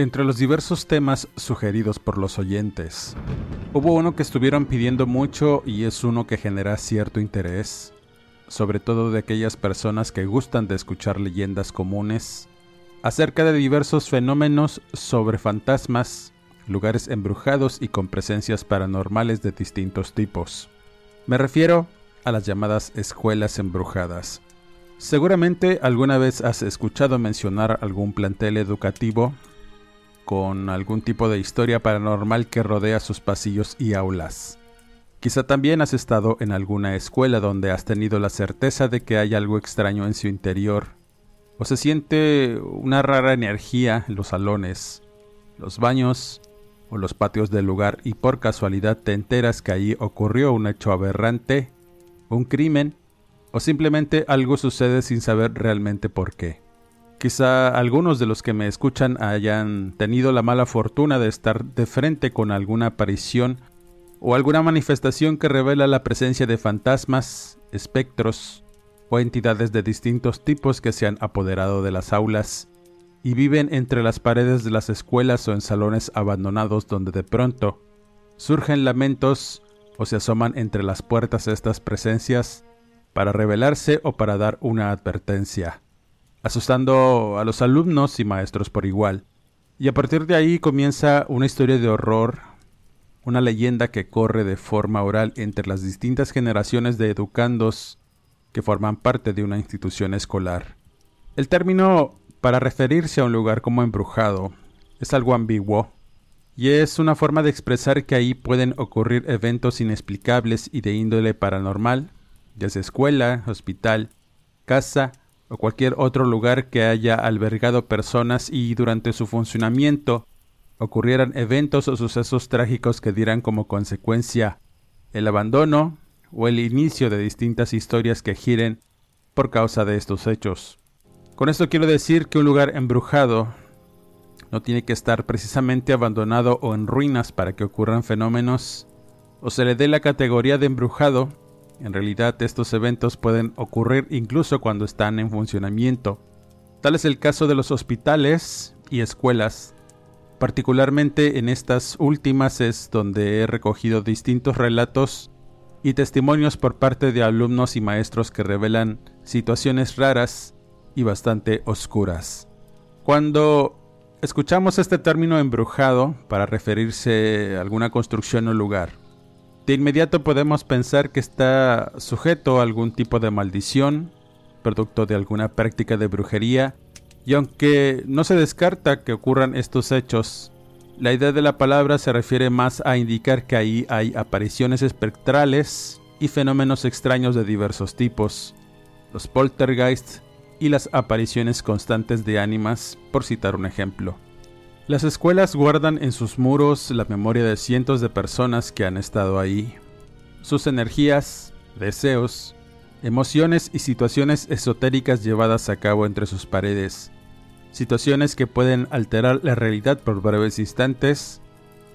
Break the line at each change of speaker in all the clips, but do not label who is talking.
Entre los diversos temas sugeridos por los oyentes, hubo uno que estuvieron pidiendo mucho y es uno que genera cierto interés, sobre todo de aquellas personas que gustan de escuchar leyendas comunes acerca de diversos fenómenos sobre fantasmas, lugares embrujados y con presencias paranormales de distintos tipos. Me refiero a las llamadas escuelas embrujadas. Seguramente alguna vez has escuchado mencionar algún plantel educativo con algún tipo de historia paranormal que rodea sus pasillos y aulas. Quizá también has estado en alguna escuela donde has tenido la certeza de que hay algo extraño en su interior, o se siente una rara energía en los salones, los baños o los patios del lugar y por casualidad te enteras que allí ocurrió un hecho aberrante, un crimen, o simplemente algo sucede sin saber realmente por qué. Quizá algunos de los que me escuchan hayan tenido la mala fortuna de estar de frente con alguna aparición o alguna manifestación que revela la presencia de fantasmas, espectros o entidades de distintos tipos que se han apoderado de las aulas y viven entre las paredes de las escuelas o en salones abandonados donde de pronto surgen lamentos o se asoman entre las puertas estas presencias para revelarse o para dar una advertencia asustando a los alumnos y maestros por igual. Y a partir de ahí comienza una historia de horror, una leyenda que corre de forma oral entre las distintas generaciones de educandos que forman parte de una institución escolar. El término para referirse a un lugar como embrujado es algo ambiguo, y es una forma de expresar que ahí pueden ocurrir eventos inexplicables y de índole paranormal, desde escuela, hospital, casa o cualquier otro lugar que haya albergado personas y durante su funcionamiento ocurrieran eventos o sucesos trágicos que dieran como consecuencia el abandono o el inicio de distintas historias que giren por causa de estos hechos. Con esto quiero decir que un lugar embrujado no tiene que estar precisamente abandonado o en ruinas para que ocurran fenómenos o se le dé la categoría de embrujado en realidad estos eventos pueden ocurrir incluso cuando están en funcionamiento. Tal es el caso de los hospitales y escuelas. Particularmente en estas últimas es donde he recogido distintos relatos y testimonios por parte de alumnos y maestros que revelan situaciones raras y bastante oscuras. Cuando escuchamos este término embrujado para referirse a alguna construcción o lugar, de inmediato podemos pensar que está sujeto a algún tipo de maldición, producto de alguna práctica de brujería, y aunque no se descarta que ocurran estos hechos, la idea de la palabra se refiere más a indicar que ahí hay apariciones espectrales y fenómenos extraños de diversos tipos, los poltergeist y las apariciones constantes de ánimas, por citar un ejemplo. Las escuelas guardan en sus muros la memoria de cientos de personas que han estado ahí. Sus energías, deseos, emociones y situaciones esotéricas llevadas a cabo entre sus paredes. Situaciones que pueden alterar la realidad por breves instantes,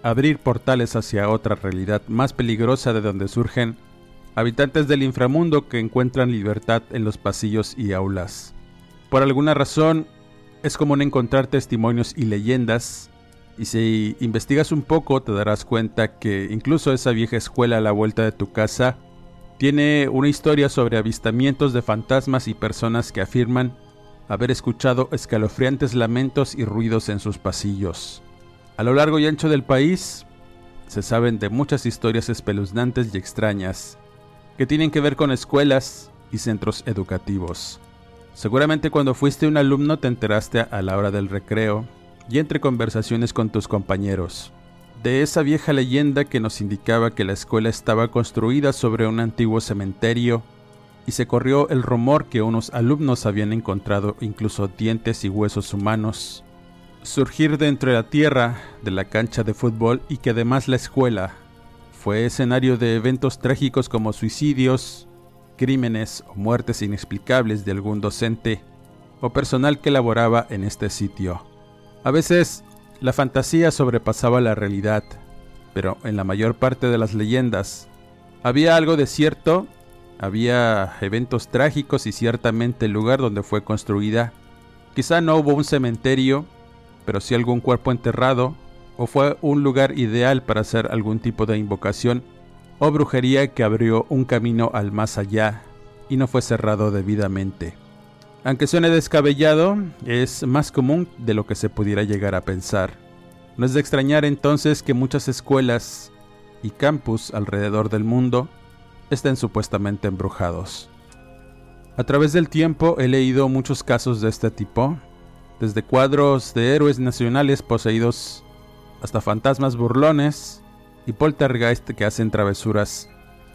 abrir portales hacia otra realidad más peligrosa de donde surgen habitantes del inframundo que encuentran libertad en los pasillos y aulas. Por alguna razón, es común encontrar testimonios y leyendas, y si investigas un poco te darás cuenta que incluso esa vieja escuela a la vuelta de tu casa tiene una historia sobre avistamientos de fantasmas y personas que afirman haber escuchado escalofriantes lamentos y ruidos en sus pasillos. A lo largo y ancho del país se saben de muchas historias espeluznantes y extrañas que tienen que ver con escuelas y centros educativos. Seguramente cuando fuiste un alumno te enteraste a la hora del recreo y entre conversaciones con tus compañeros de esa vieja leyenda que nos indicaba que la escuela estaba construida sobre un antiguo cementerio y se corrió el rumor que unos alumnos habían encontrado incluso dientes y huesos humanos surgir dentro de la tierra de la cancha de fútbol y que además la escuela fue escenario de eventos trágicos como suicidios, crímenes o muertes inexplicables de algún docente o personal que laboraba en este sitio. A veces la fantasía sobrepasaba la realidad, pero en la mayor parte de las leyendas había algo de cierto, había eventos trágicos y ciertamente el lugar donde fue construida. Quizá no hubo un cementerio, pero sí algún cuerpo enterrado, o fue un lugar ideal para hacer algún tipo de invocación o brujería que abrió un camino al más allá y no fue cerrado debidamente. Aunque suene descabellado, es más común de lo que se pudiera llegar a pensar. No es de extrañar entonces que muchas escuelas y campus alrededor del mundo estén supuestamente embrujados. A través del tiempo he leído muchos casos de este tipo, desde cuadros de héroes nacionales poseídos hasta fantasmas burlones y poltergeist que hacen travesuras,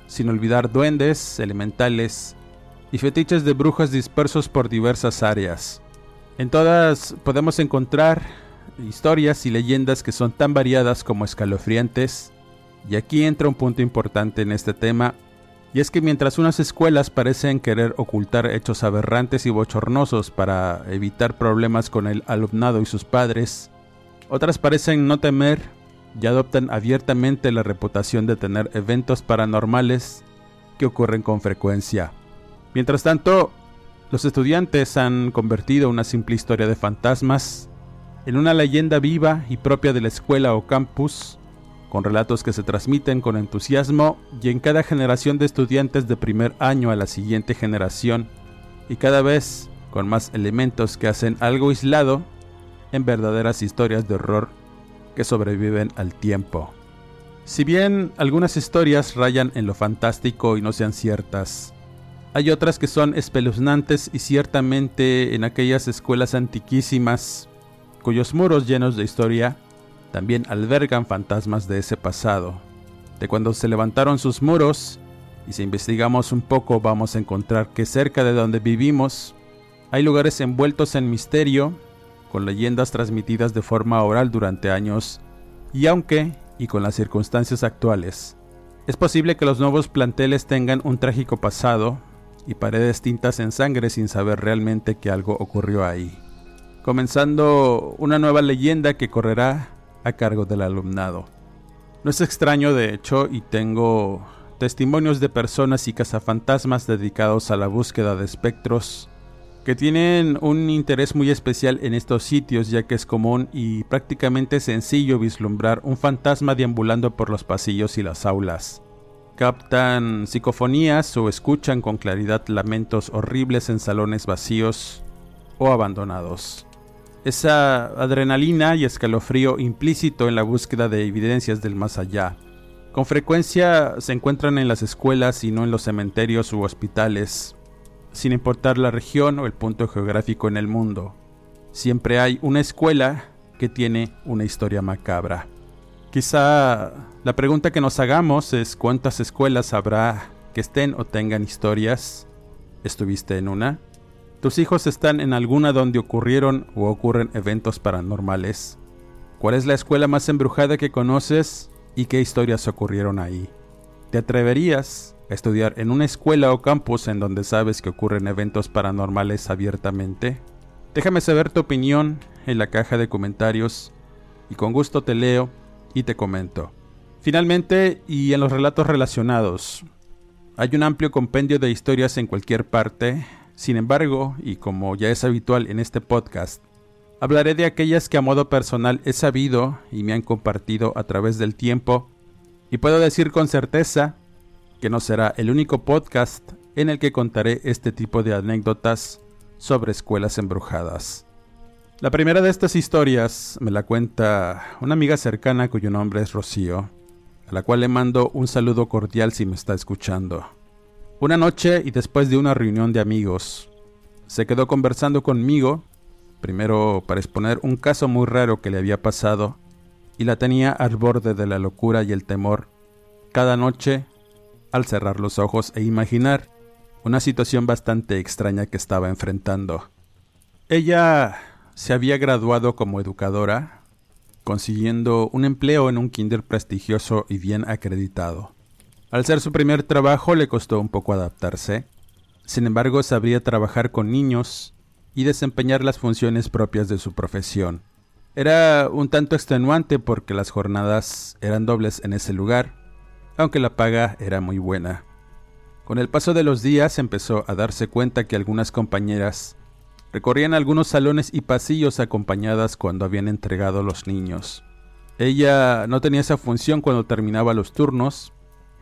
sin olvidar duendes, elementales y fetiches de brujas dispersos por diversas áreas. En todas podemos encontrar historias y leyendas que son tan variadas como escalofriantes, y aquí entra un punto importante en este tema, y es que mientras unas escuelas parecen querer ocultar hechos aberrantes y bochornosos para evitar problemas con el alumnado y sus padres, otras parecen no temer y adoptan abiertamente la reputación de tener eventos paranormales que ocurren con frecuencia. Mientras tanto, los estudiantes han convertido una simple historia de fantasmas en una leyenda viva y propia de la escuela o campus, con relatos que se transmiten con entusiasmo y en cada generación de estudiantes de primer año a la siguiente generación, y cada vez con más elementos que hacen algo aislado en verdaderas historias de horror que sobreviven al tiempo. Si bien algunas historias rayan en lo fantástico y no sean ciertas, hay otras que son espeluznantes y ciertamente en aquellas escuelas antiquísimas, cuyos muros llenos de historia también albergan fantasmas de ese pasado, de cuando se levantaron sus muros, y si investigamos un poco vamos a encontrar que cerca de donde vivimos hay lugares envueltos en misterio, con leyendas transmitidas de forma oral durante años, y aunque, y con las circunstancias actuales, es posible que los nuevos planteles tengan un trágico pasado, y paredes tintas en sangre sin saber realmente que algo ocurrió ahí. Comenzando una nueva leyenda que correrá a cargo del alumnado. No es extraño, de hecho, y tengo testimonios de personas y cazafantasmas dedicados a la búsqueda de espectros que tienen un interés muy especial en estos sitios ya que es común y prácticamente sencillo vislumbrar un fantasma deambulando por los pasillos y las aulas captan psicofonías o escuchan con claridad lamentos horribles en salones vacíos o abandonados. Esa adrenalina y escalofrío implícito en la búsqueda de evidencias del más allá. Con frecuencia se encuentran en las escuelas y no en los cementerios u hospitales, sin importar la región o el punto geográfico en el mundo. Siempre hay una escuela que tiene una historia macabra. Quizá la pregunta que nos hagamos es cuántas escuelas habrá que estén o tengan historias. ¿Estuviste en una? ¿Tus hijos están en alguna donde ocurrieron o ocurren eventos paranormales? ¿Cuál es la escuela más embrujada que conoces y qué historias ocurrieron ahí? ¿Te atreverías estudiar en una escuela o campus en donde sabes que ocurren eventos paranormales abiertamente? Déjame saber tu opinión en la caja de comentarios y con gusto te leo y te comento. Finalmente, y en los relatos relacionados, hay un amplio compendio de historias en cualquier parte, sin embargo, y como ya es habitual en este podcast, hablaré de aquellas que a modo personal he sabido y me han compartido a través del tiempo, y puedo decir con certeza que no será el único podcast en el que contaré este tipo de anécdotas sobre escuelas embrujadas. La primera de estas historias me la cuenta una amiga cercana cuyo nombre es Rocío, a la cual le mando un saludo cordial si me está escuchando. Una noche y después de una reunión de amigos, se quedó conversando conmigo, primero para exponer un caso muy raro que le había pasado, y la tenía al borde de la locura y el temor cada noche al cerrar los ojos e imaginar una situación bastante extraña que estaba enfrentando. Ella se había graduado como educadora, consiguiendo un empleo en un kinder prestigioso y bien acreditado. Al ser su primer trabajo le costó un poco adaptarse, sin embargo sabría trabajar con niños y desempeñar las funciones propias de su profesión. Era un tanto extenuante porque las jornadas eran dobles en ese lugar, aunque la paga era muy buena. Con el paso de los días empezó a darse cuenta que algunas compañeras Recorrían algunos salones y pasillos acompañadas cuando habían entregado los niños. Ella no tenía esa función cuando terminaba los turnos,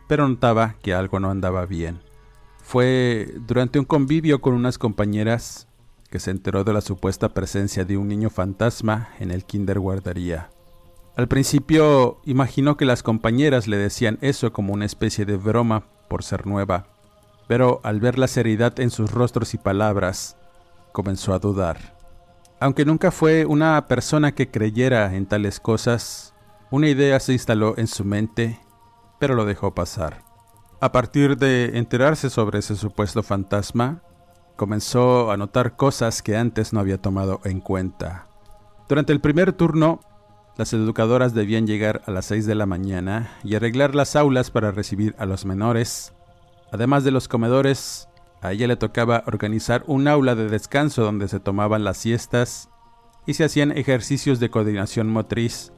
pero notaba que algo no andaba bien. Fue durante un convivio con unas compañeras que se enteró de la supuesta presencia de un niño fantasma en el kinder guardería. Al principio imaginó que las compañeras le decían eso como una especie de broma por ser nueva, pero al ver la seriedad en sus rostros y palabras, comenzó a dudar. Aunque nunca fue una persona que creyera en tales cosas, una idea se instaló en su mente, pero lo dejó pasar. A partir de enterarse sobre ese supuesto fantasma, comenzó a notar cosas que antes no había tomado en cuenta. Durante el primer turno, las educadoras debían llegar a las 6 de la mañana y arreglar las aulas para recibir a los menores, además de los comedores a ella le tocaba organizar un aula de descanso donde se tomaban las siestas y se hacían ejercicios de coordinación motriz,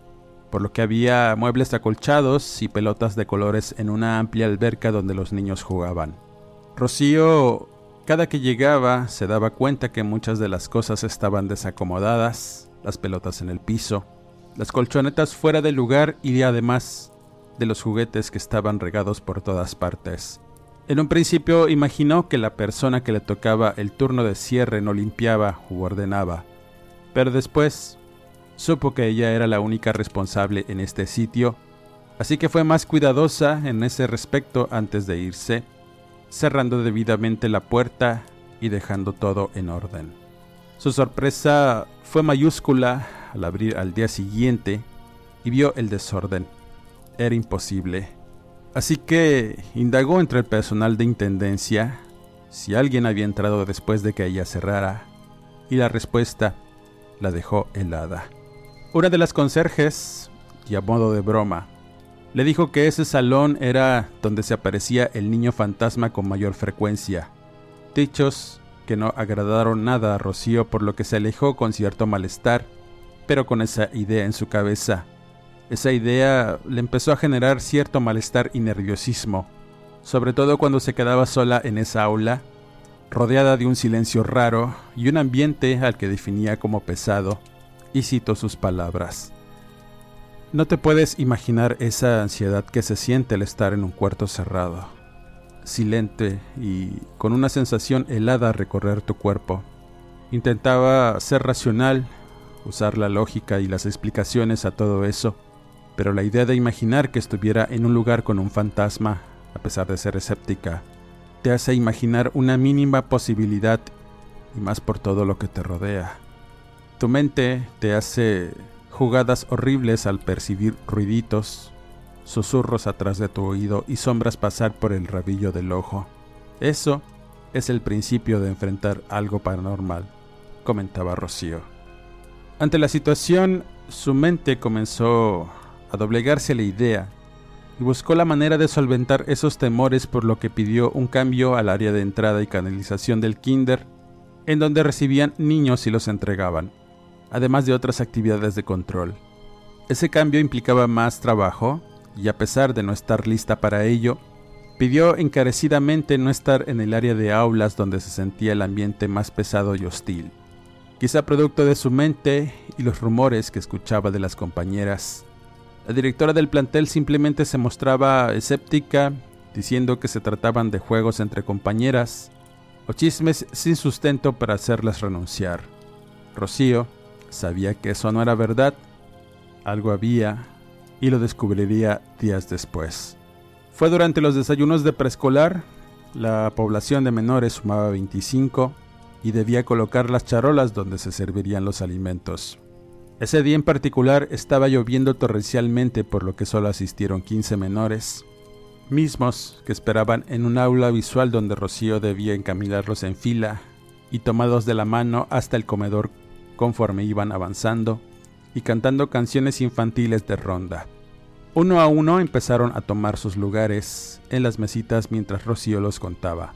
por lo que había muebles acolchados y pelotas de colores en una amplia alberca donde los niños jugaban. Rocío, cada que llegaba, se daba cuenta que muchas de las cosas estaban desacomodadas, las pelotas en el piso, las colchonetas fuera del lugar y además de los juguetes que estaban regados por todas partes. En un principio imaginó que la persona que le tocaba el turno de cierre no limpiaba u ordenaba, pero después supo que ella era la única responsable en este sitio, así que fue más cuidadosa en ese respecto antes de irse, cerrando debidamente la puerta y dejando todo en orden. Su sorpresa fue mayúscula al abrir al día siguiente y vio el desorden. Era imposible Así que indagó entre el personal de intendencia si alguien había entrado después de que ella cerrara, y la respuesta la dejó helada. Una de las conserjes, y a modo de broma, le dijo que ese salón era donde se aparecía el niño fantasma con mayor frecuencia. Dichos que no agradaron nada a Rocío por lo que se alejó con cierto malestar, pero con esa idea en su cabeza esa idea le empezó a generar cierto malestar y nerviosismo, sobre todo cuando se quedaba sola en esa aula, rodeada de un silencio raro y un ambiente al que definía como pesado, y cito sus palabras. No te puedes imaginar esa ansiedad que se siente al estar en un cuarto cerrado, silente y con una sensación helada recorrer tu cuerpo. Intentaba ser racional, usar la lógica y las explicaciones a todo eso, pero la idea de imaginar que estuviera en un lugar con un fantasma, a pesar de ser escéptica, te hace imaginar una mínima posibilidad y más por todo lo que te rodea. Tu mente te hace jugadas horribles al percibir ruiditos, susurros atrás de tu oído y sombras pasar por el rabillo del ojo. Eso es el principio de enfrentar algo paranormal, comentaba Rocío. Ante la situación, su mente comenzó a doblegarse la idea y buscó la manera de solventar esos temores por lo que pidió un cambio al área de entrada y canalización del kinder, en donde recibían niños y los entregaban, además de otras actividades de control. Ese cambio implicaba más trabajo, y a pesar de no estar lista para ello, pidió encarecidamente no estar en el área de aulas donde se sentía el ambiente más pesado y hostil, quizá producto de su mente y los rumores que escuchaba de las compañeras la directora del plantel simplemente se mostraba escéptica, diciendo que se trataban de juegos entre compañeras, o chismes sin sustento para hacerlas renunciar. Rocío sabía que eso no era verdad, algo había y lo descubriría días después. Fue durante los desayunos de preescolar, la población de menores sumaba 25 y debía colocar las charolas donde se servirían los alimentos. Ese día en particular estaba lloviendo torrencialmente por lo que solo asistieron 15 menores, mismos que esperaban en un aula visual donde Rocío debía encaminarlos en fila y tomados de la mano hasta el comedor conforme iban avanzando y cantando canciones infantiles de ronda. Uno a uno empezaron a tomar sus lugares en las mesitas mientras Rocío los contaba.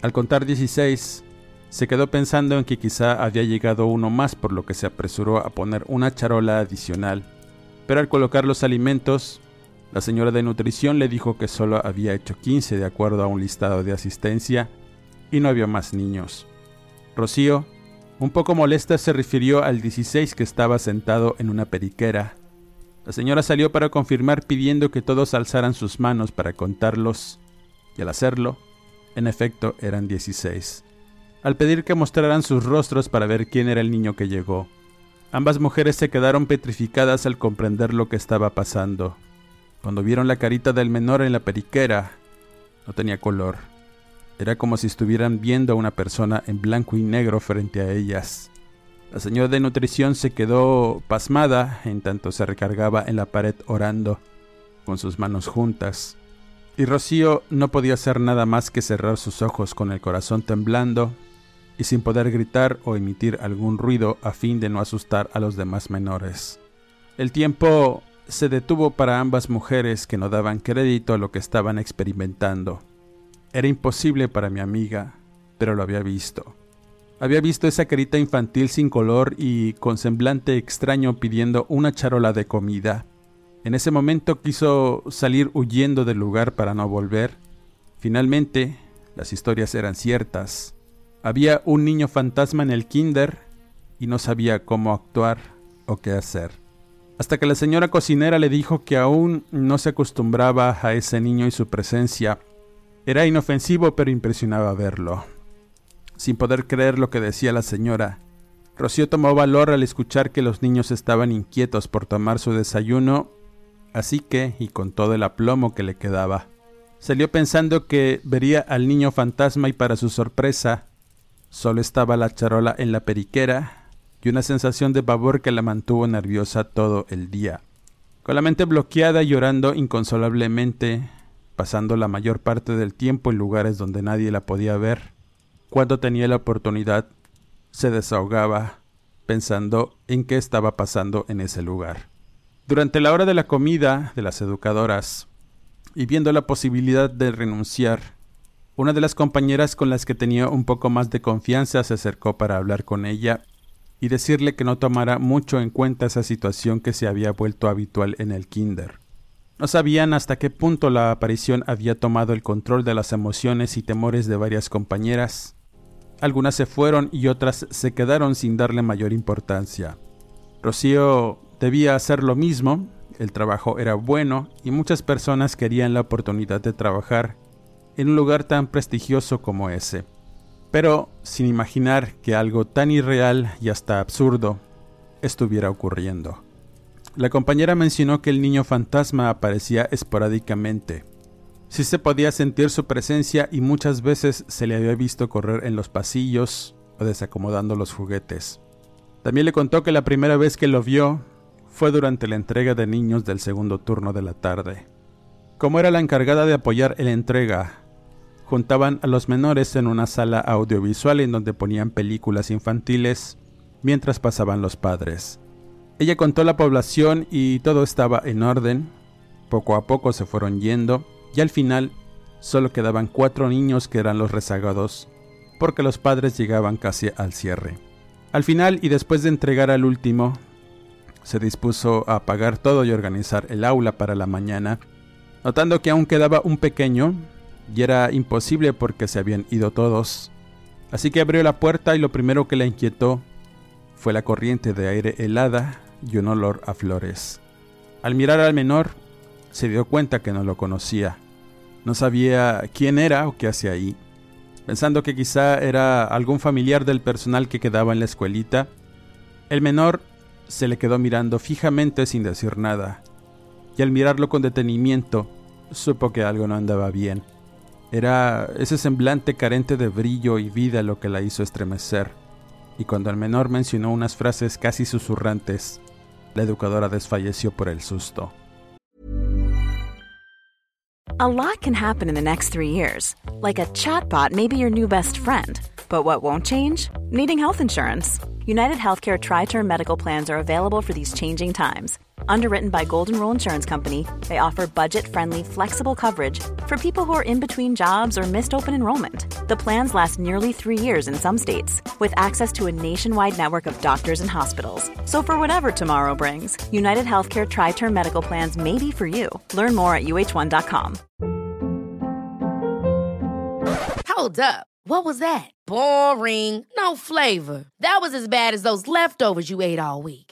Al contar 16, se quedó pensando en que quizá había llegado uno más por lo que se apresuró a poner una charola adicional, pero al colocar los alimentos, la señora de nutrición le dijo que solo había hecho 15 de acuerdo a un listado de asistencia y no había más niños. Rocío, un poco molesta, se refirió al 16 que estaba sentado en una periquera. La señora salió para confirmar pidiendo que todos alzaran sus manos para contarlos, y al hacerlo, en efecto eran 16 al pedir que mostraran sus rostros para ver quién era el niño que llegó. Ambas mujeres se quedaron petrificadas al comprender lo que estaba pasando. Cuando vieron la carita del menor en la periquera, no tenía color. Era como si estuvieran viendo a una persona en blanco y negro frente a ellas. La señora de nutrición se quedó pasmada en tanto se recargaba en la pared orando, con sus manos juntas. Y Rocío no podía hacer nada más que cerrar sus ojos con el corazón temblando y sin poder gritar o emitir algún ruido a fin de no asustar a los demás menores. El tiempo se detuvo para ambas mujeres que no daban crédito a lo que estaban experimentando. Era imposible para mi amiga, pero lo había visto. Había visto esa carita infantil sin color y con semblante extraño pidiendo una charola de comida. En ese momento quiso salir huyendo del lugar para no volver. Finalmente, las historias eran ciertas. Había un niño fantasma en el kinder y no sabía cómo actuar o qué hacer. Hasta que la señora cocinera le dijo que aún no se acostumbraba a ese niño y su presencia. Era inofensivo pero impresionaba verlo. Sin poder creer lo que decía la señora, Rocío tomó valor al escuchar que los niños estaban inquietos por tomar su desayuno, así que, y con todo el aplomo que le quedaba, salió pensando que vería al niño fantasma y para su sorpresa, Solo estaba la charola en la periquera y una sensación de pavor que la mantuvo nerviosa todo el día. Con la mente bloqueada y llorando inconsolablemente, pasando la mayor parte del tiempo en lugares donde nadie la podía ver, cuando tenía la oportunidad, se desahogaba pensando en qué estaba pasando en ese lugar. Durante la hora de la comida de las educadoras, y viendo la posibilidad de renunciar, una de las compañeras con las que tenía un poco más de confianza se acercó para hablar con ella y decirle que no tomara mucho en cuenta esa situación que se había vuelto habitual en el kinder. No sabían hasta qué punto la aparición había tomado el control de las emociones y temores de varias compañeras. Algunas se fueron y otras se quedaron sin darle mayor importancia. Rocío debía hacer lo mismo, el trabajo era bueno y muchas personas querían la oportunidad de trabajar en un lugar tan prestigioso como ese, pero sin imaginar que algo tan irreal y hasta absurdo estuviera ocurriendo. La compañera mencionó que el niño fantasma aparecía esporádicamente. Sí se podía sentir su presencia y muchas veces se le había visto correr en los pasillos o desacomodando los juguetes. También le contó que la primera vez que lo vio fue durante la entrega de niños del segundo turno de la tarde. Como era la encargada de apoyar en la entrega juntaban a los menores en una sala audiovisual en donde ponían películas infantiles mientras pasaban los padres. Ella contó la población y todo estaba en orden. Poco a poco se fueron yendo y al final solo quedaban cuatro niños que eran los rezagados porque los padres llegaban casi al cierre. Al final y después de entregar al último, se dispuso a apagar todo y organizar el aula para la mañana, notando que aún quedaba un pequeño, y era imposible porque se habían ido todos. Así que abrió la puerta y lo primero que la inquietó fue la corriente de aire helada y un olor a flores. Al mirar al menor, se dio cuenta que no lo conocía. No sabía quién era o qué hacía ahí. Pensando que quizá era algún familiar del personal que quedaba en la escuelita, el menor se le quedó mirando fijamente sin decir nada, y al mirarlo con detenimiento, supo que algo no andaba bien. Era ese semblante carente de brillo y vida lo que la hizo estremecer, y cuando el menor mencionó unas frases casi susurrantes, la educadora desfalleció por el susto.
A lot can happen in the next three years. Like a chatbot may be your new best friend. But what won't change? Needing health insurance. United Healthcare Tri Term Medical Plans are available for these changing times. Underwritten by Golden Rule Insurance Company, they offer budget friendly, flexible coverage for people who are in between jobs or missed open enrollment. The plans last nearly three years in some states, with access to a nationwide network of doctors and hospitals. So, for whatever tomorrow brings, United Healthcare Tri Term Medical Plans may be for you. Learn more at uh1.com.
Hold up. What was that? Boring. No flavor. That was as bad as those leftovers you ate all week.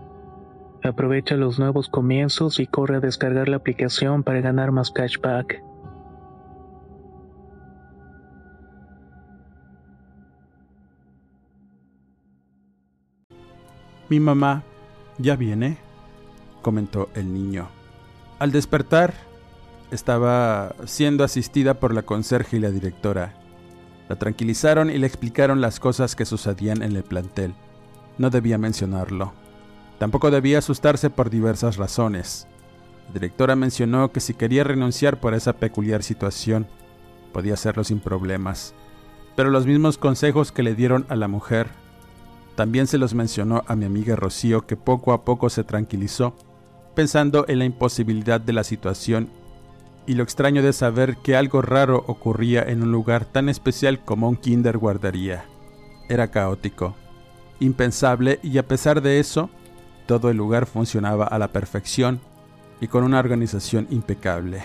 Aprovecha los nuevos comienzos y corre a descargar la aplicación para ganar más cashback.
Mi mamá ya viene, comentó el niño. Al despertar, estaba siendo asistida por la conserje y la directora. La tranquilizaron y le explicaron las cosas que sucedían en el plantel. No debía mencionarlo. Tampoco debía asustarse por diversas razones. La directora mencionó que si quería renunciar por esa peculiar situación, podía hacerlo sin problemas. Pero los mismos consejos que le dieron a la mujer, también se los mencionó a mi amiga Rocío, que poco a poco se tranquilizó, pensando en la imposibilidad de la situación y lo extraño de saber que algo raro ocurría en un lugar tan especial como un kinder guardaría. Era caótico, impensable y a pesar de eso, todo el lugar funcionaba a la perfección y con una organización impecable.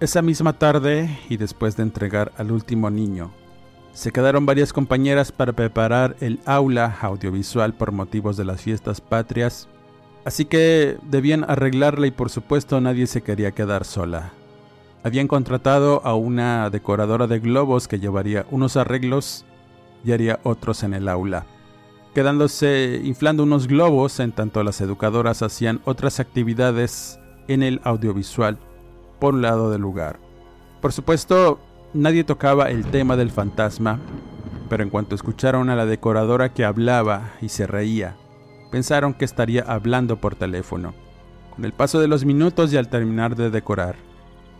Esa misma tarde, y después de entregar al último niño, se quedaron varias compañeras para preparar el aula audiovisual por motivos de las fiestas patrias, así que debían arreglarla y por supuesto nadie se quería quedar sola. Habían contratado a una decoradora de globos que llevaría unos arreglos y haría otros en el aula quedándose inflando unos globos en tanto las educadoras hacían otras actividades en el audiovisual por un lado del lugar. Por supuesto, nadie tocaba el tema del fantasma, pero en cuanto escucharon a la decoradora que hablaba y se reía, pensaron que estaría hablando por teléfono. Con el paso de los minutos y al terminar de decorar,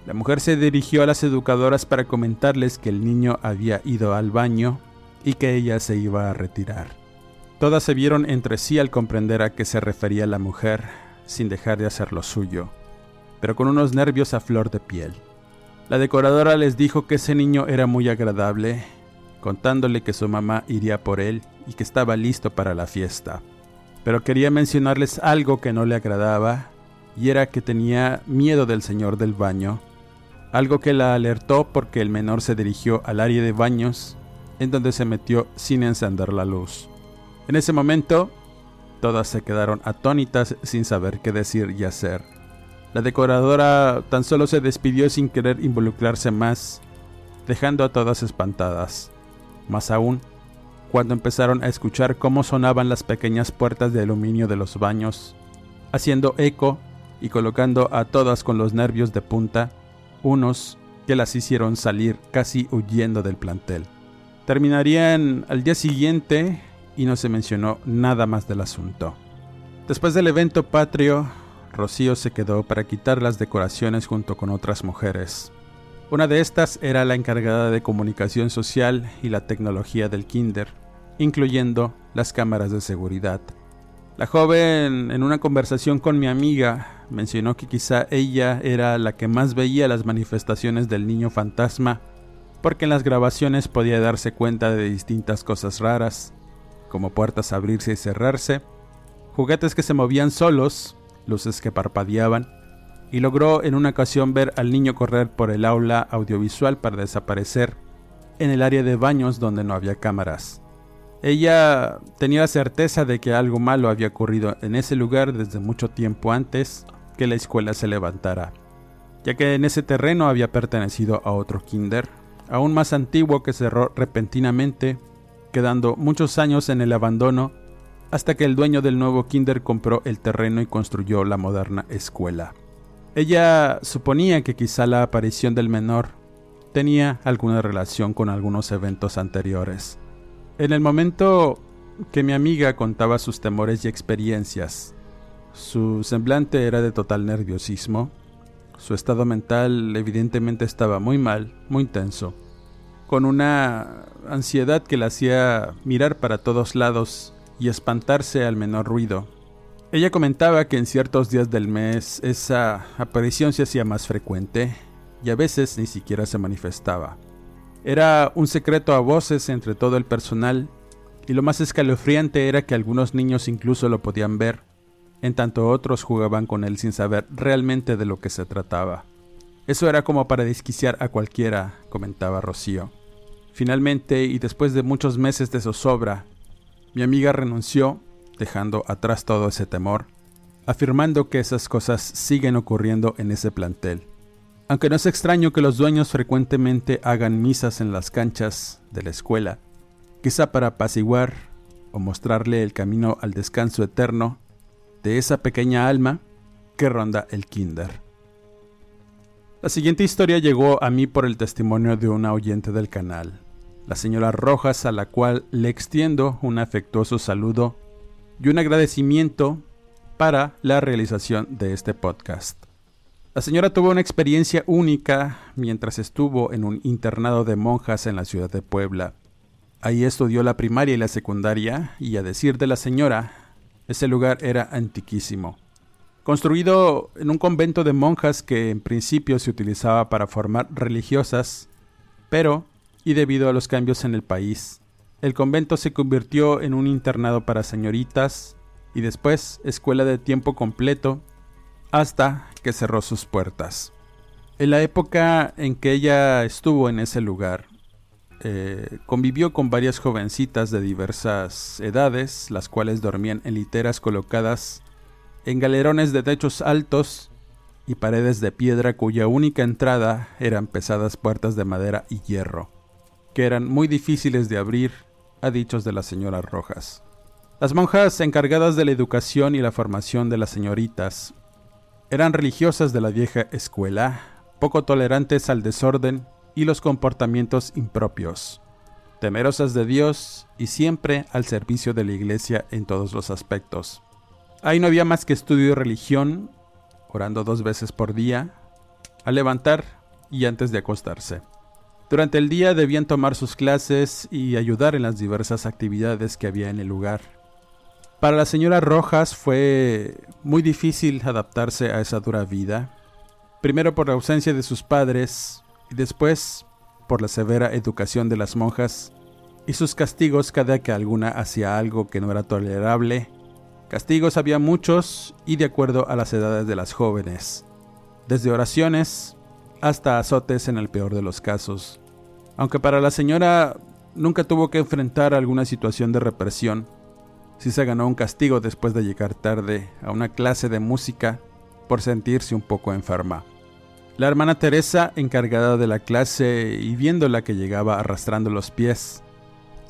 la mujer se dirigió a las educadoras para comentarles que el niño había ido al baño y que ella se iba a retirar. Todas se vieron entre sí al comprender a qué se refería la mujer, sin dejar de hacer lo suyo, pero con unos nervios a flor de piel. La decoradora les dijo que ese niño era muy agradable, contándole que su mamá iría por él y que estaba listo para la fiesta. Pero quería mencionarles algo que no le agradaba, y era que tenía miedo del señor del baño, algo que la alertó porque el menor se dirigió al área de baños, en donde se metió sin encender la luz. En ese momento, todas se quedaron atónitas sin saber qué decir y hacer. La decoradora tan solo se despidió sin querer involucrarse más, dejando a todas espantadas. Más aún, cuando empezaron a escuchar cómo sonaban las pequeñas puertas de aluminio de los baños, haciendo eco y colocando a todas con los nervios de punta, unos que las hicieron salir casi huyendo del plantel. Terminarían al día siguiente y no se mencionó nada más del asunto. Después del evento patrio, Rocío se quedó para quitar las decoraciones junto con otras mujeres. Una de estas era la encargada de comunicación social y la tecnología del kinder, incluyendo las cámaras de seguridad. La joven, en una conversación con mi amiga, mencionó que quizá ella era la que más veía las manifestaciones del niño fantasma, porque en las grabaciones podía darse cuenta de distintas cosas raras, como puertas abrirse y cerrarse, juguetes que se movían solos luces que parpadeaban, y logró en una ocasión ver al niño correr por el aula audiovisual para desaparecer en el área de baños donde no había cámaras. Ella tenía la certeza de que algo malo había ocurrido en ese lugar desde mucho tiempo antes que la escuela se levantara, ya que en ese terreno había pertenecido a otro kinder, aún más antiguo que cerró repentinamente, quedando muchos años en el abandono hasta que el dueño del nuevo kinder compró el terreno y construyó la moderna escuela. Ella suponía que quizá la aparición del menor tenía alguna relación con algunos eventos anteriores. En el momento que mi amiga contaba sus temores y experiencias, su semblante era de total nerviosismo, su estado mental evidentemente estaba muy mal, muy tenso, con una ansiedad que la hacía mirar para todos lados y espantarse al menor ruido. Ella comentaba que en ciertos días del mes esa aparición se hacía más frecuente y a veces ni siquiera se manifestaba. Era un secreto a voces entre todo el personal y lo más escalofriante era que algunos niños incluso lo podían ver, en tanto otros jugaban con él sin saber realmente de lo que se trataba. Eso era como para desquiciar a cualquiera, comentaba Rocío. Finalmente, y después de muchos meses de zozobra, mi amiga renunció, dejando atrás todo ese temor, afirmando que esas cosas siguen ocurriendo en ese plantel. Aunque no es extraño que los dueños frecuentemente hagan misas en las canchas de la escuela, quizá para apaciguar o mostrarle el camino al descanso eterno de esa pequeña alma que ronda el kinder. La siguiente historia llegó a mí por el testimonio de una oyente del canal, la señora Rojas, a la cual le extiendo un afectuoso saludo y un agradecimiento para la realización de este podcast. La señora tuvo una experiencia única mientras estuvo en un internado de monjas en la ciudad de Puebla. Ahí estudió la primaria y la secundaria y a decir de la señora, ese lugar era antiquísimo. Construido en un convento de monjas que en principio se utilizaba para formar religiosas, pero y debido a los cambios en el país, el convento se convirtió en un internado para señoritas y después escuela de tiempo completo hasta que cerró sus puertas. En la época en que ella estuvo en ese lugar, eh, convivió con varias jovencitas de diversas edades, las cuales dormían en literas colocadas en galerones de techos altos y paredes de piedra cuya única entrada eran pesadas puertas de madera y hierro que eran muy difíciles de abrir a dichos de la señora Rojas. Las monjas encargadas de la educación y la formación de las señoritas eran religiosas de la vieja escuela, poco tolerantes al desorden y los comportamientos impropios, temerosas de Dios y siempre al servicio de la iglesia en todos los aspectos. Ahí no había más que estudio y religión, orando dos veces por día, al levantar y antes de acostarse. Durante el día debían tomar sus clases y ayudar en las diversas actividades que había en el lugar. Para la señora Rojas fue muy difícil adaptarse a esa dura vida, primero por la ausencia de sus padres y después por la severa educación de las monjas y sus castigos cada que alguna hacía algo que no era tolerable. Castigos había muchos y de acuerdo a las edades de las jóvenes, desde oraciones hasta azotes en el peor de los casos. Aunque para la señora nunca tuvo que enfrentar alguna situación de represión, sí se ganó un castigo después de llegar tarde a una clase de música por sentirse un poco enferma. La hermana Teresa, encargada de la clase y viéndola que llegaba arrastrando los pies,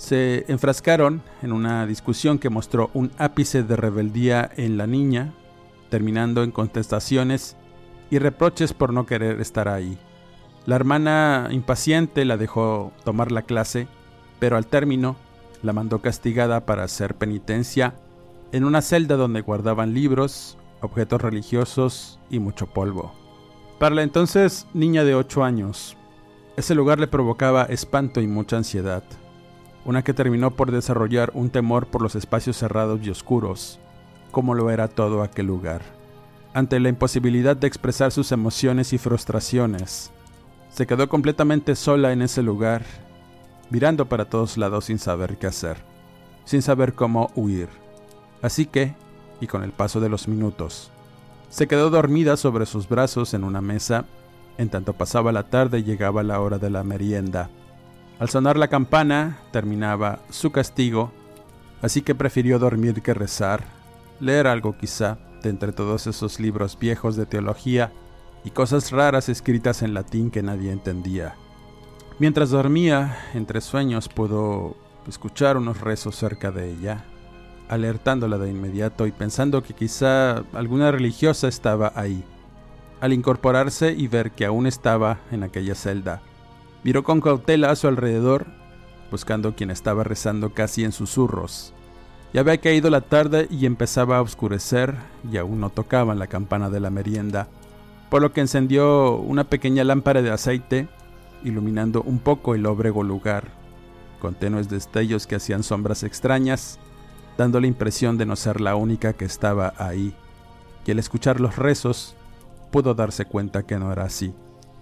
se enfrascaron en una discusión que mostró un ápice de rebeldía en la niña, terminando en contestaciones y reproches por no querer estar ahí. La hermana impaciente la dejó tomar la clase, pero al término la mandó castigada para hacer penitencia en una celda donde guardaban libros, objetos religiosos y mucho polvo. Para la entonces niña de 8 años, ese lugar le provocaba espanto y mucha ansiedad, una que terminó por desarrollar un temor por los espacios cerrados y oscuros, como lo era todo aquel lugar. Ante la imposibilidad de expresar sus emociones y frustraciones, se quedó completamente sola en ese lugar, mirando para todos lados sin saber qué hacer, sin saber cómo huir. Así que, y con el paso de los minutos, se quedó dormida sobre sus brazos en una mesa, en tanto pasaba la tarde y llegaba la hora de la merienda. Al sonar la campana, terminaba su castigo, así que prefirió dormir que rezar, leer algo quizá de entre todos esos libros viejos de teología y cosas raras escritas en latín que nadie entendía. Mientras dormía, entre sueños pudo escuchar unos rezos cerca de ella, alertándola de inmediato y pensando que quizá alguna religiosa estaba ahí. Al incorporarse y ver que aún estaba en aquella celda, miró con cautela a su alrededor, buscando quien estaba rezando casi en susurros. Ya había caído la tarde y empezaba a oscurecer y aún no tocaban la campana de la merienda, por lo que encendió una pequeña lámpara de aceite, iluminando un poco el lóbrego lugar, con tenues destellos que hacían sombras extrañas dando la impresión de no ser la única que estaba ahí, y al escuchar los rezos pudo darse cuenta que no era así.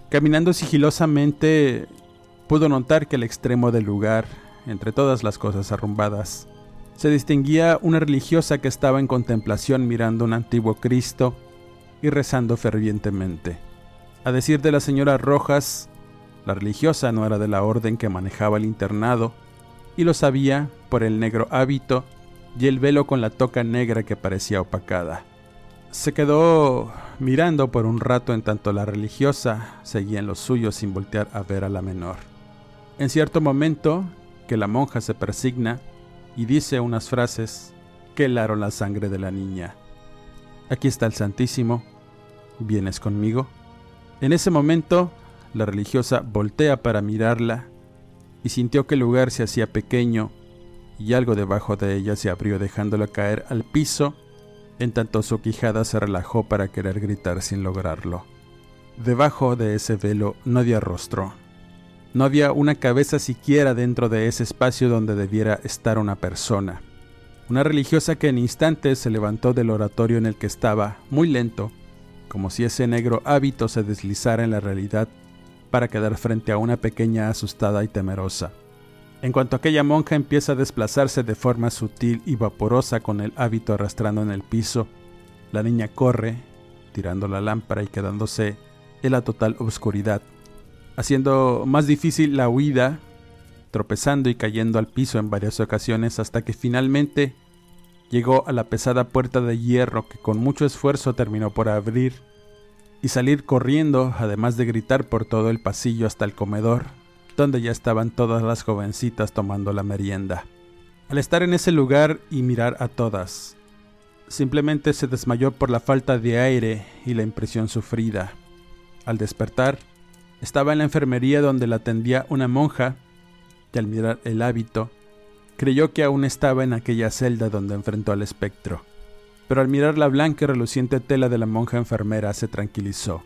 Caminando sigilosamente, pudo notar que al extremo del lugar, entre todas las cosas arrumbadas, se distinguía una religiosa que estaba en contemplación mirando un antiguo Cristo y rezando fervientemente. A decir de la señora Rojas, la religiosa no era de la orden que manejaba el internado, y lo sabía por el negro hábito y el velo con la toca negra que parecía opacada. Se quedó mirando por un rato en tanto la religiosa seguía en lo suyo sin voltear a ver a la menor. En cierto momento, que la monja se persigna y dice unas frases que helaron la sangre de la niña. Aquí está el Santísimo, ¿vienes conmigo? En ese momento, la religiosa voltea para mirarla y sintió que el lugar se hacía pequeño y algo debajo de ella se abrió dejándola caer al piso, en tanto su quijada se relajó para querer gritar sin lograrlo. Debajo de ese velo no había rostro. No había una cabeza siquiera dentro de ese espacio donde debiera estar una persona. Una religiosa que en instantes se levantó del oratorio en el que estaba, muy lento, como si ese negro hábito se deslizara en la realidad para quedar frente a una pequeña asustada y temerosa. En cuanto aquella monja empieza a desplazarse de forma sutil y vaporosa con el hábito arrastrando en el piso, la niña corre, tirando la lámpara y quedándose en la total oscuridad, haciendo más difícil la huida, tropezando y cayendo al piso en varias ocasiones hasta que finalmente llegó a la pesada puerta de hierro que con mucho esfuerzo terminó por abrir y salir corriendo, además de gritar por todo el pasillo hasta el comedor, donde ya estaban todas las jovencitas tomando la merienda. Al estar en ese lugar y mirar a todas, simplemente se desmayó por la falta de aire y la impresión sufrida. Al despertar, estaba en la enfermería donde la atendía una monja, y al mirar el hábito, creyó que aún estaba en aquella celda donde enfrentó al espectro. Pero al mirar la blanca y reluciente tela de la monja enfermera se tranquilizó.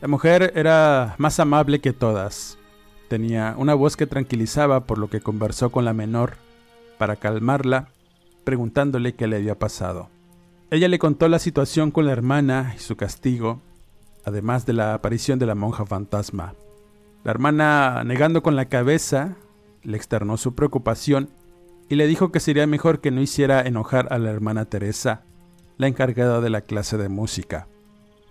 La mujer era más amable que todas, Tenía una voz que tranquilizaba por lo que conversó con la menor para calmarla, preguntándole qué le había pasado. Ella le contó la situación con la hermana y su castigo, además de la aparición de la monja fantasma. La hermana, negando con la cabeza, le externó su preocupación y le dijo que sería mejor que no hiciera enojar a la hermana Teresa, la encargada de la clase de música.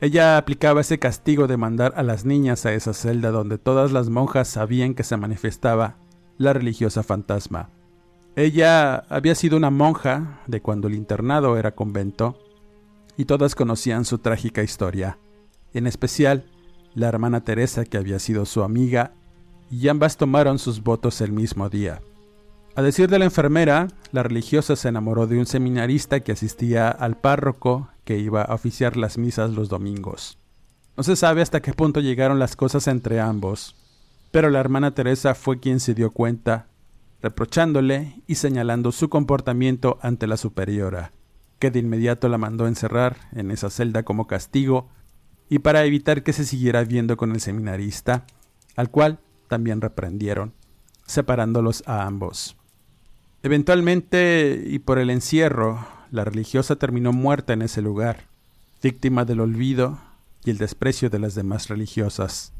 Ella aplicaba ese castigo de mandar a las niñas a esa celda donde todas las monjas sabían que se manifestaba la religiosa fantasma. Ella había sido una monja de cuando el internado era convento y todas conocían su trágica historia, en especial la hermana Teresa que había sido su amiga y ambas tomaron sus votos el mismo día. A decir de la enfermera, la religiosa se enamoró de un seminarista que asistía al párroco que iba a oficiar las misas los domingos. No se sabe hasta qué punto llegaron las cosas entre ambos, pero la hermana Teresa fue quien se dio cuenta, reprochándole y señalando su comportamiento ante la superiora, que de inmediato la mandó encerrar en esa celda como castigo y para evitar que se siguiera viendo con el seminarista, al cual también reprendieron, separándolos a ambos. Eventualmente, y por el encierro, la religiosa terminó muerta en ese lugar, víctima del olvido y el desprecio de las demás religiosas.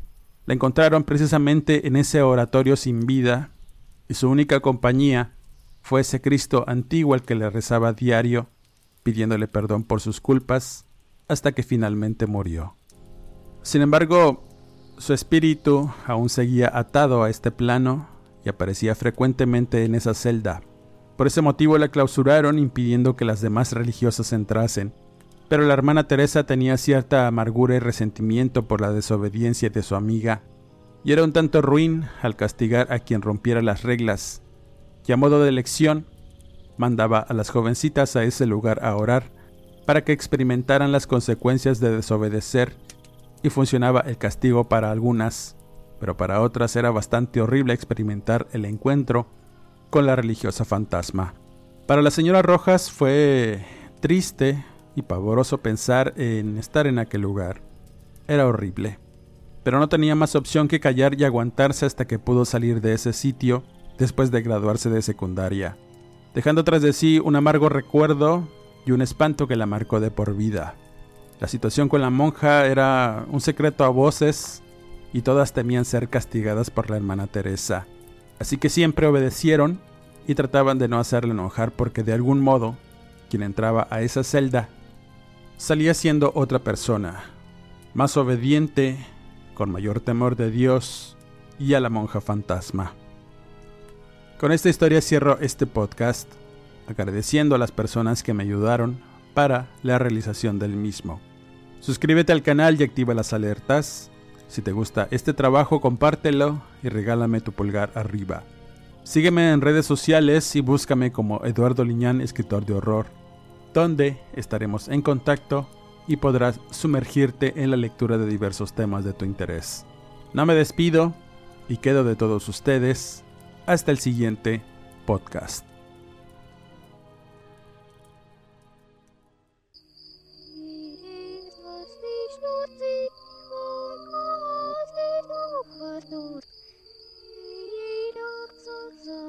La encontraron precisamente en ese oratorio sin vida, y su única compañía fue ese Cristo antiguo al que le rezaba diario, pidiéndole perdón por sus culpas, hasta que finalmente murió. Sin embargo, su espíritu aún seguía atado a este plano y aparecía frecuentemente en esa celda, por ese motivo la clausuraron impidiendo que las demás religiosas entrasen. Pero la hermana Teresa tenía cierta amargura y resentimiento por la desobediencia de su amiga, y era un tanto ruin al castigar a quien rompiera las reglas, y a modo de lección, mandaba a las jovencitas a ese lugar a orar para que experimentaran las consecuencias de desobedecer, y funcionaba el castigo para algunas, pero para otras era bastante horrible experimentar el encuentro con la religiosa fantasma. Para la señora Rojas fue triste y pavoroso pensar en estar en aquel lugar. Era horrible. Pero no tenía más opción que callar y aguantarse hasta que pudo salir de ese sitio después de graduarse de secundaria, dejando tras de sí un amargo recuerdo y un espanto que la marcó de por vida. La situación con la monja era un secreto a voces y todas temían ser castigadas por la hermana Teresa así que siempre obedecieron y trataban de no hacerle enojar porque de algún modo quien entraba a esa celda salía siendo otra persona, más obediente, con mayor temor de Dios y a la monja fantasma. Con esta historia cierro este podcast agradeciendo a las personas que me ayudaron para la realización del mismo. Suscríbete al canal y activa las alertas si te gusta este trabajo, compártelo y regálame tu pulgar arriba. Sígueme en redes sociales y búscame como Eduardo Liñán, escritor de horror, donde estaremos en contacto y podrás sumergirte en la lectura de diversos temas de tu interés. No me despido y quedo de todos ustedes hasta el siguiente podcast.